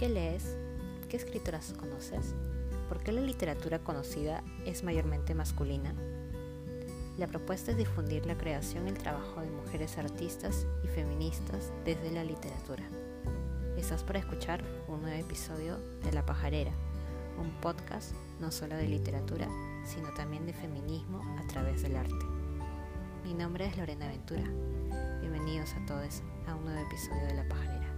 ¿Qué lees? ¿Qué escritoras conoces? ¿Por qué la literatura conocida es mayormente masculina? La propuesta es difundir la creación y el trabajo de mujeres artistas y feministas desde la literatura. Estás para escuchar un nuevo episodio de La Pajarera, un podcast no solo de literatura, sino también de feminismo a través del arte. Mi nombre es Lorena Ventura. Bienvenidos a todos a un nuevo episodio de La Pajarera.